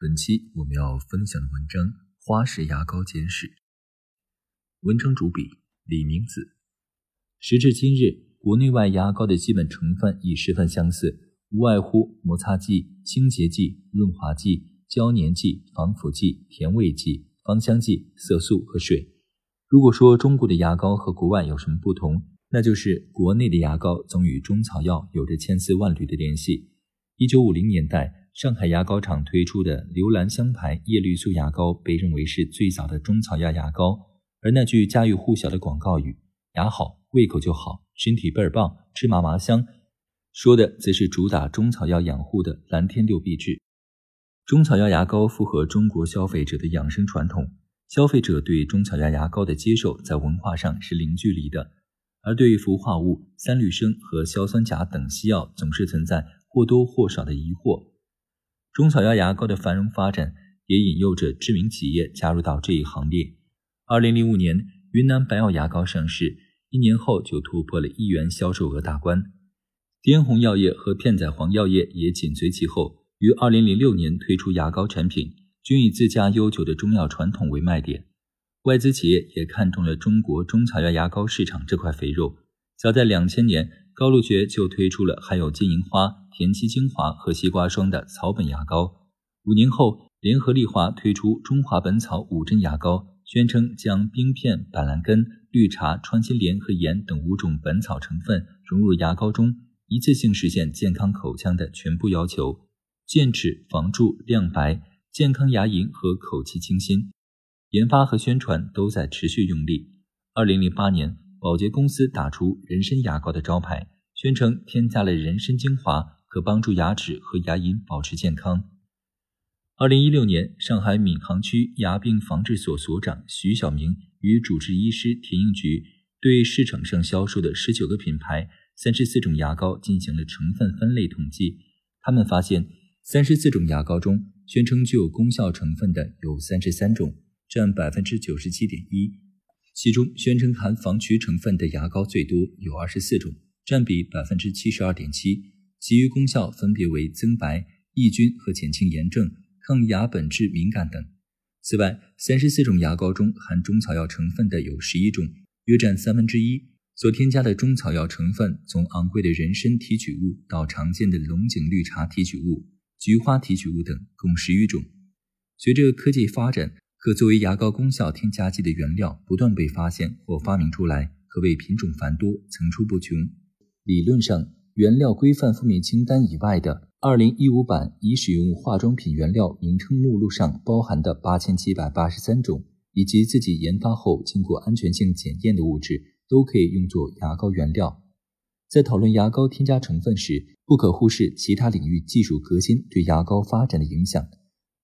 本期我们要分享的文章《花式牙膏简史》，文章主笔李明子。时至今日，国内外牙膏的基本成分已十分相似，无外乎摩擦剂、清洁剂、润滑剂、胶粘剂、防腐剂、甜味剂、芳香剂、色素和水。如果说中国的牙膏和国外有什么不同，那就是国内的牙膏总与中草药有着千丝万缕的联系。一九五零年代。上海牙膏厂推出的刘兰香牌叶绿素牙膏被认为是最早的中草药牙膏，而那句家喻户晓的广告语“牙好，胃口就好，身体倍儿棒，吃嘛嘛香”，说的则是主打中草药养护的蓝天六必治。中草药牙膏符合中国消费者的养生传统，消费者对中草药牙膏的接受在文化上是零距离的，而对于氟化物、三氯生和硝酸钾等西药总是存在或多或少的疑惑。中草药牙膏的繁荣发展，也引诱着知名企业加入到这一行列。二零零五年，云南白药牙膏上市，一年后就突破了亿元销售额大关。滇红药业和片仔癀药业也紧随其后，于二零零六年推出牙膏产品，均以自家悠久的中药传统为卖点。外资企业也看中了中国中草药牙膏市场这块肥肉。早在两千年，高露洁就推出了含有金银花、田七精华和西瓜霜的草本牙膏。五年后，联合利华推出中华本草五珍牙膏，宣称将冰片、板蓝根、绿茶、穿心莲和盐等五种本草成分融入牙膏中，一次性实现健康口腔的全部要求：健齿、防蛀、亮白、健康牙龈和口气清新。研发和宣传都在持续用力。二零零八年。保洁公司打出人参牙膏的招牌，宣称添加了人参精华，可帮助牙齿和牙龈保持健康。二零一六年，上海闵行区牙病防治所所长徐晓明与主治医师田应菊对市场上销售的十九个品牌、三十四种牙膏进行了成分分类统计。他们发现，三十四种牙膏中，宣称具有功效成分的有三十三种，占百分之九十七点一。其中宣称含防龋成分的牙膏最多有二十四种，占比百分之七十二点七，其余功效分别为增白、抑菌和减轻炎症、抗牙本质敏感等。此外，三十四种牙膏中含中草药成分的有十一种，约占三分之一。所添加的中草药成分，从昂贵的人参提取物到常见的龙井绿茶提取物、菊花提取物等，共十余种。随着科技发展，可作为牙膏功效添加剂的原料不断被发现或发明出来，可谓品种繁多，层出不穷。理论上，原料规范负面清单以外的2015版已使用化妆品原料名称目录上包含的8783种，以及自己研发后经过安全性检验的物质，都可以用作牙膏原料。在讨论牙膏添加成分时，不可忽视其他领域技术革新对牙膏发展的影响。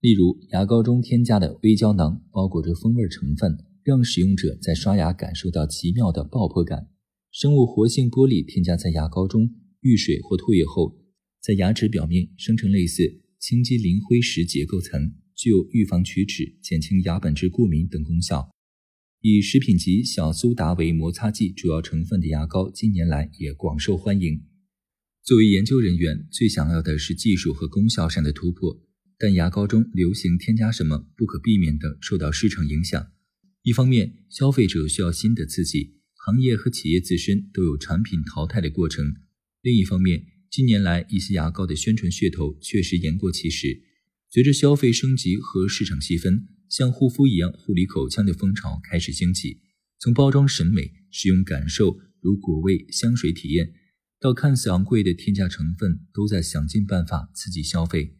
例如，牙膏中添加的微胶囊包裹着风味成分，让使用者在刷牙感受到奇妙的爆破感。生物活性玻璃添加在牙膏中，遇水或唾液后，在牙齿表面生成类似清基磷灰石结构层，具有预防龋齿、减轻牙本质过敏等功效。以食品级小苏打为摩擦剂主要成分的牙膏，近年来也广受欢迎。作为研究人员，最想要的是技术和功效上的突破。但牙膏中流行添加什么，不可避免地受到市场影响。一方面，消费者需要新的刺激，行业和企业自身都有产品淘汰的过程；另一方面，近年来一些牙膏的宣传噱头确实言过其实。随着消费升级和市场细分，像护肤一样护理口腔的风潮开始兴起。从包装审美、使用感受如果味、香水体验，到看似昂贵的添加成分，都在想尽办法刺激消费。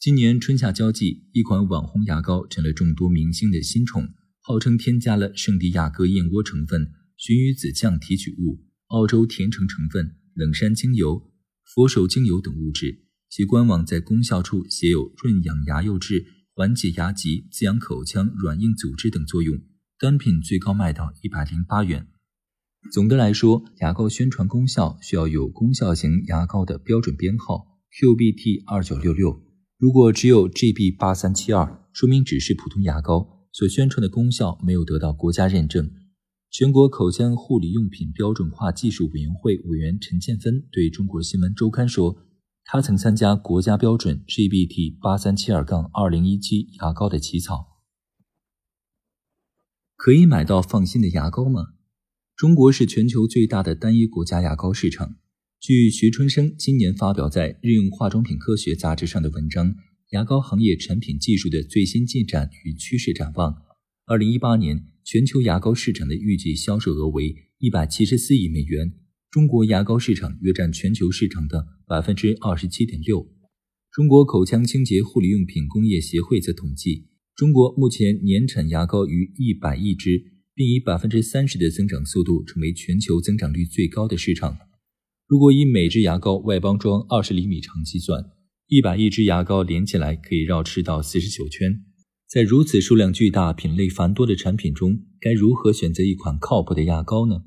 今年春夏交际，一款网红牙膏成了众多明星的新宠，号称添加了圣地亚哥燕窝成分、鲟鱼子酱提取物、澳洲甜橙成分、冷杉精油、佛手精油等物质。其官网在功效处写有润养牙釉质、缓解牙疾、滋养口腔软硬组织等作用，单品最高卖到一百零八元。总的来说，牙膏宣传功效需要有功效型牙膏的标准编号 QBT 二九六六。如果只有 GB 八三七二，说明只是普通牙膏，所宣传的功效没有得到国家认证。全国口腔护理用品标准化技术委员会委员陈建芬对中国新闻周刊说：“他曾参加国家标准 GBT 八三七二杠二零一七牙膏的起草。可以买到放心的牙膏吗？”中国是全球最大的单一国家牙膏市场。据徐春生今年发表在《日用化妆品科学》杂志上的文章《牙膏行业产品技术的最新进展与趋势展望》，二零一八年全球牙膏市场的预计销售额为一百七十四亿美元，中国牙膏市场约占全球市场的百分之二十七点六。中国口腔清洁护理用品工业协会则统计，中国目前年产牙膏逾一百亿支。并以百分之三十的增长速度成为全球增长率最高的市场。如果以每支牙膏外包装二十厘米长计算，一百亿支牙膏连起来可以绕赤道四十九圈。在如此数量巨大、品类繁多的产品中，该如何选择一款靠谱的牙膏呢？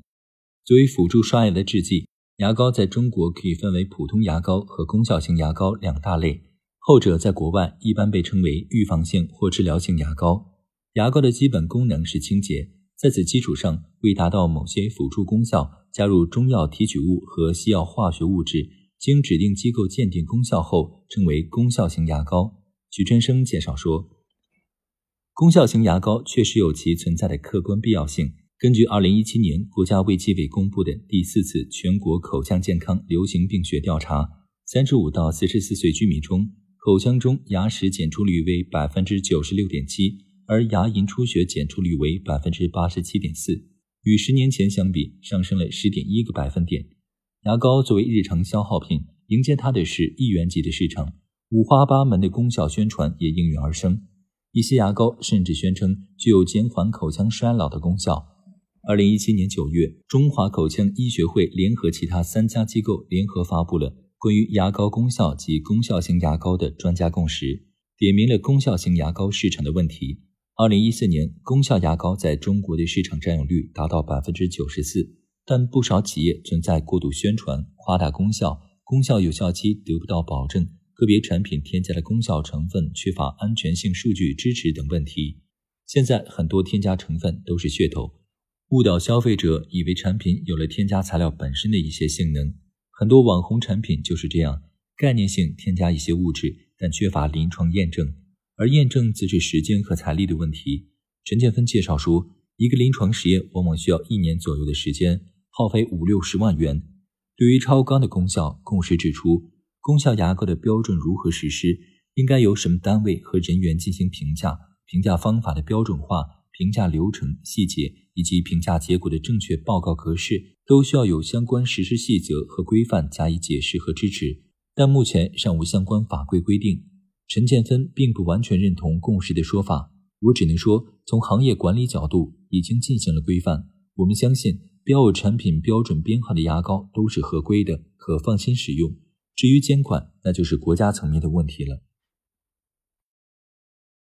作为辅助刷牙的制剂，牙膏在中国可以分为普通牙膏和功效型牙膏两大类。后者在国外一般被称为预防性或治疗性牙膏。牙膏的基本功能是清洁。在此基础上，为达到某些辅助功效，加入中药提取物和西药化学物质，经指定机构鉴定功效后，称为功效型牙膏。徐春生介绍说，功效型牙膏确实有其存在的客观必要性。根据2017年国家卫计委公布的第四次全国口腔健康流行病学调查，35到44岁居民中，口腔中牙石检出率为百分之九十六点七。而牙龈出血检出率为百分之八十七点四，与十年前相比上升了十点一个百分点。牙膏作为日常消耗品，迎接它的是亿元级的市场，五花八门的功效宣传也应运而生。一些牙膏甚至宣称具有减缓口腔衰老的功效。二零一七年九月，中华口腔医学会联合其他三家机构联合发布了关于牙膏功效及功效型牙膏的专家共识，点明了功效型牙膏市场的问题。二零一四年，功效牙膏在中国的市场占有率达到百分之九十四，但不少企业存在过度宣传、夸大功效、功效有效期得不到保证、个别产品添加的功效成分缺乏安全性数据支持等问题。现在很多添加成分都是噱头，误导消费者以为产品有了添加材料本身的一些性能。很多网红产品就是这样，概念性添加一些物质，但缺乏临床验证。而验证则是时间和财力的问题。陈建芬介绍说，一个临床实验往往需要一年左右的时间，耗费五六十万元。对于超纲的功效，共识指出，功效牙膏的标准如何实施，应该由什么单位和人员进行评价，评价方法的标准化、评价流程细节以及评价结果的正确报告格式，都需要有相关实施细则和规范加以解释和支持。但目前尚无相关法规规定。陈建芬并不完全认同共识的说法，我只能说，从行业管理角度已经进行了规范。我们相信，标有产品标准编号的牙膏都是合规的，可放心使用。至于监管，那就是国家层面的问题了。